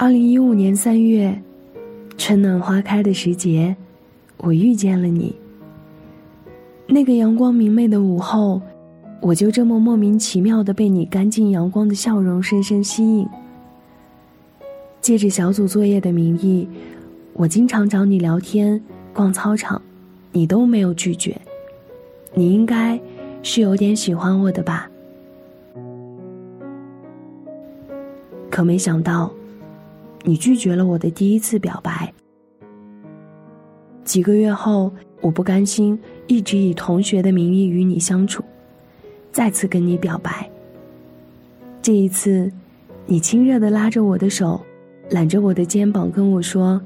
二零一五年三月，春暖花开的时节，我遇见了你。那个阳光明媚的午后，我就这么莫名其妙的被你干净阳光的笑容深深吸引。借着小组作业的名义，我经常找你聊天、逛操场，你都没有拒绝。你应该是有点喜欢我的吧？可没想到，你拒绝了我的第一次表白。几个月后，我不甘心一直以同学的名义与你相处，再次跟你表白。这一次，你亲热的拉着我的手，揽着我的肩膀跟我说：“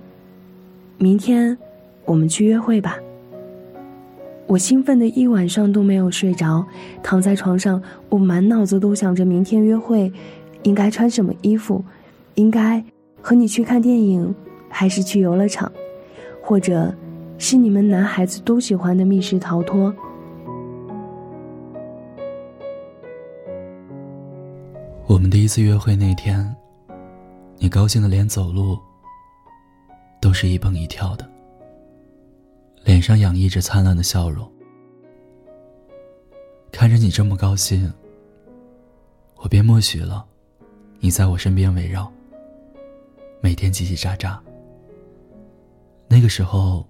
明天，我们去约会吧。”我兴奋的一晚上都没有睡着，躺在床上，我满脑子都想着明天约会。应该穿什么衣服？应该和你去看电影，还是去游乐场，或者是你们男孩子都喜欢的密室逃脱？我们第一次约会那天，你高兴的连走路都是一蹦一跳的，脸上洋溢着灿烂的笑容。看着你这么高兴，我便默许了。你在我身边围绕，每天叽叽喳喳。那个时候，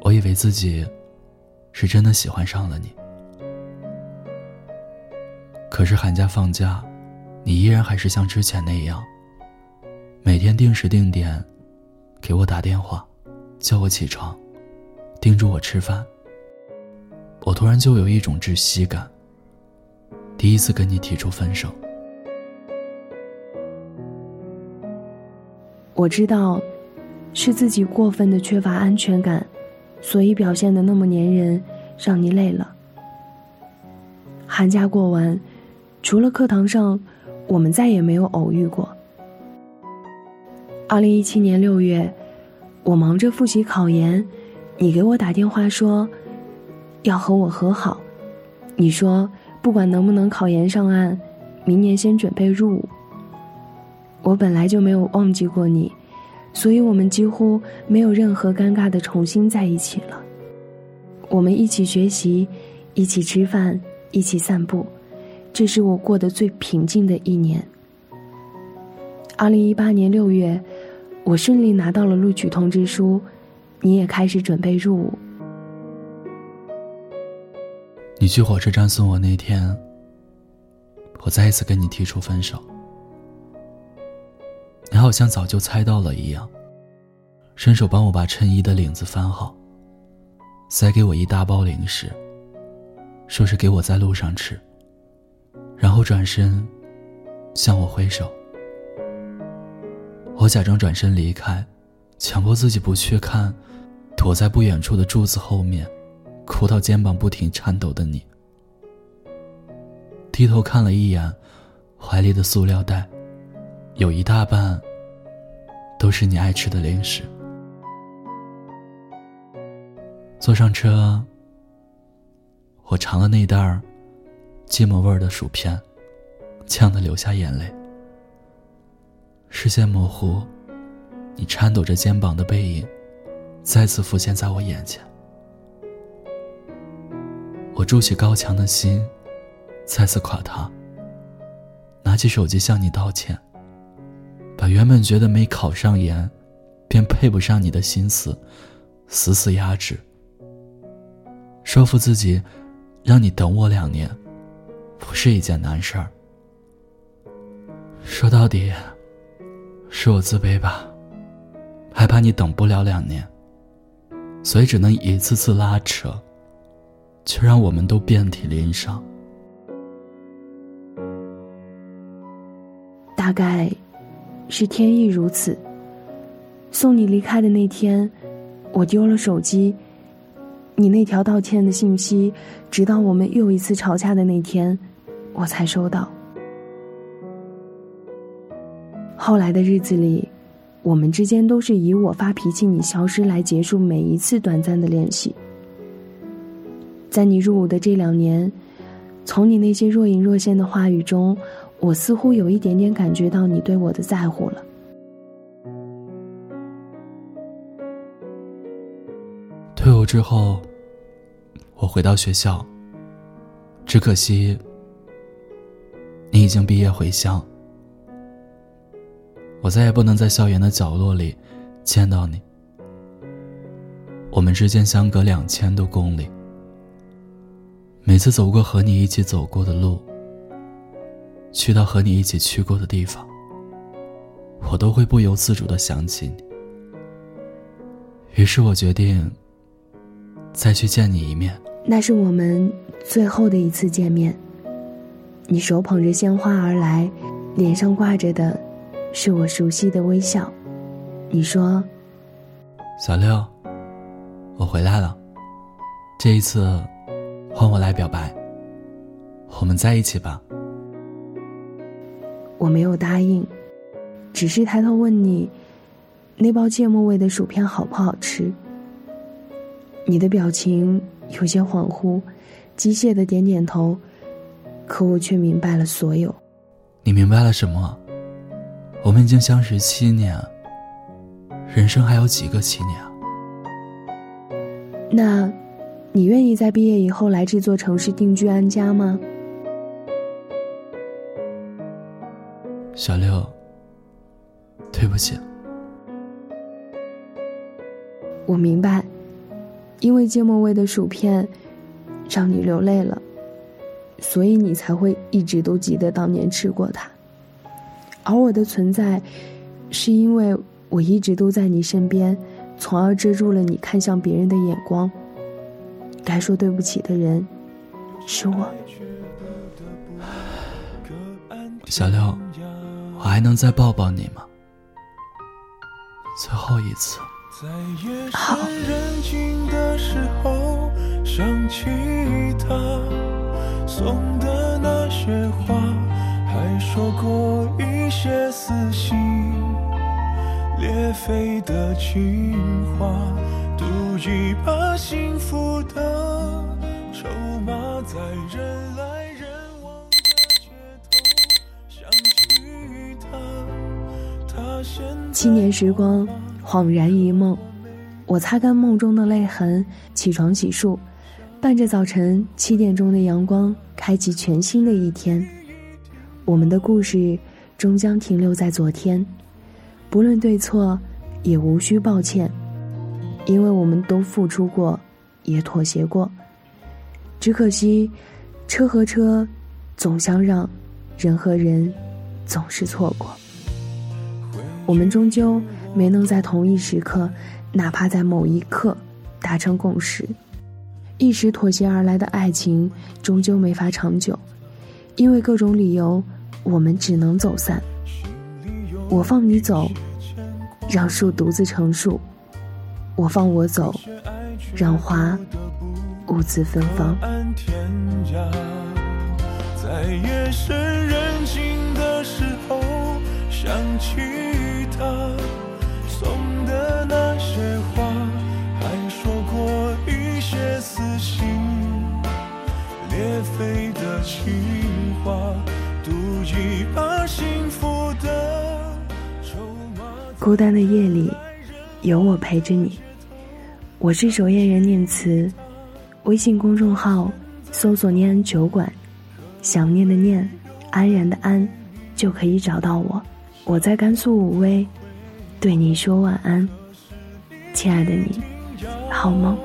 我以为自己是真的喜欢上了你。可是寒假放假，你依然还是像之前那样，每天定时定点给我打电话，叫我起床，叮嘱我吃饭。我突然就有一种窒息感。第一次跟你提出分手。我知道，是自己过分的缺乏安全感，所以表现的那么粘人，让你累了。寒假过完，除了课堂上，我们再也没有偶遇过。二零一七年六月，我忙着复习考研，你给我打电话说，要和我和好。你说不管能不能考研上岸，明年先准备入伍。我本来就没有忘记过你，所以我们几乎没有任何尴尬的重新在一起了。我们一起学习，一起吃饭，一起散步，这是我过得最平静的一年。二零一八年六月，我顺利拿到了录取通知书，你也开始准备入伍。你去火车站送我那天，我再一次跟你提出分手。你好像早就猜到了一样，伸手帮我把衬衣的领子翻好，塞给我一大包零食，说是给我在路上吃，然后转身向我挥手。我假装转身离开，强迫自己不去看，躲在不远处的柱子后面，哭到肩膀不停颤抖的你。低头看了一眼怀里的塑料袋。有一大半都是你爱吃的零食。坐上车，我尝了那袋儿芥末味儿的薯片，呛得流下眼泪。视线模糊，你颤抖着肩膀的背影再次浮现在我眼前。我筑起高墙的心再次垮塌。拿起手机向你道歉。原本觉得没考上研，便配不上你的心思，死死压制。说服自己，让你等我两年，不是一件难事儿。说到底，是我自卑吧，害怕你等不了两年，所以只能一次次拉扯，却让我们都遍体鳞伤。大概。是天意如此。送你离开的那天，我丢了手机。你那条道歉的信息，直到我们又一次吵架的那天，我才收到。后来的日子里，我们之间都是以我发脾气，你消失来结束每一次短暂的联系。在你入伍的这两年，从你那些若隐若现的话语中。我似乎有一点点感觉到你对我的在乎了。退伍之后，我回到学校。只可惜。你已经毕业回乡。我再也不能在校园的角落里见到你。我们之间相隔两千多公里。每次走过和你一起走过的路。去到和你一起去过的地方，我都会不由自主的想起你。于是我决定再去见你一面。那是我们最后的一次见面。你手捧着鲜花而来，脸上挂着的，是我熟悉的微笑。你说：“小六，我回来了。这一次，换我来表白。我们在一起吧。”我没有答应，只是抬头问你：“那包芥末味的薯片好不好吃？”你的表情。有些恍惚，机械的点点头，可我却明白了所有。你明白了什么？我们已经相识七年，人生还有几个七年？那，你愿意在毕业以后来这座城市定居安家吗？小六，对不起。我明白。因为芥末味的薯片，让你流泪了，所以你才会一直都记得当年吃过它。而我的存在，是因为我一直都在你身边，从而遮住了你看向别人的眼光。该说对不起的人，是我。小六，我还能再抱抱你吗？最后一次。在夜深人静的时候，想起他送的那些花，还说过一些撕心裂肺的情话，赌一把幸福的筹码，在人七年时光。恍然一梦，我擦干梦中的泪痕，起床洗漱，伴着早晨七点钟的阳光，开启全新的一天。我们的故事终将停留在昨天，不论对错，也无需抱歉，因为我们都付出过，也妥协过。只可惜，车和车总相让，人和人总是错过。我们终究。没能在同一时刻，哪怕在某一刻达成共识，一时妥协而来的爱情终究没法长久，因为各种理由，我们只能走散。我放你走，让树独自成树；我放我走，让花兀自芬芳。在夜深人静的时候，想起他。送的那些话，还说过一些撕心裂肺的情话，赌一把幸福的筹码。孤单的夜里，有我陪着你。我是守夜人念慈，微信公众号搜索“念安酒馆”，想念的念，安然的安，就可以找到我。我在甘肃武威。对你说晚安，亲爱的你，好梦。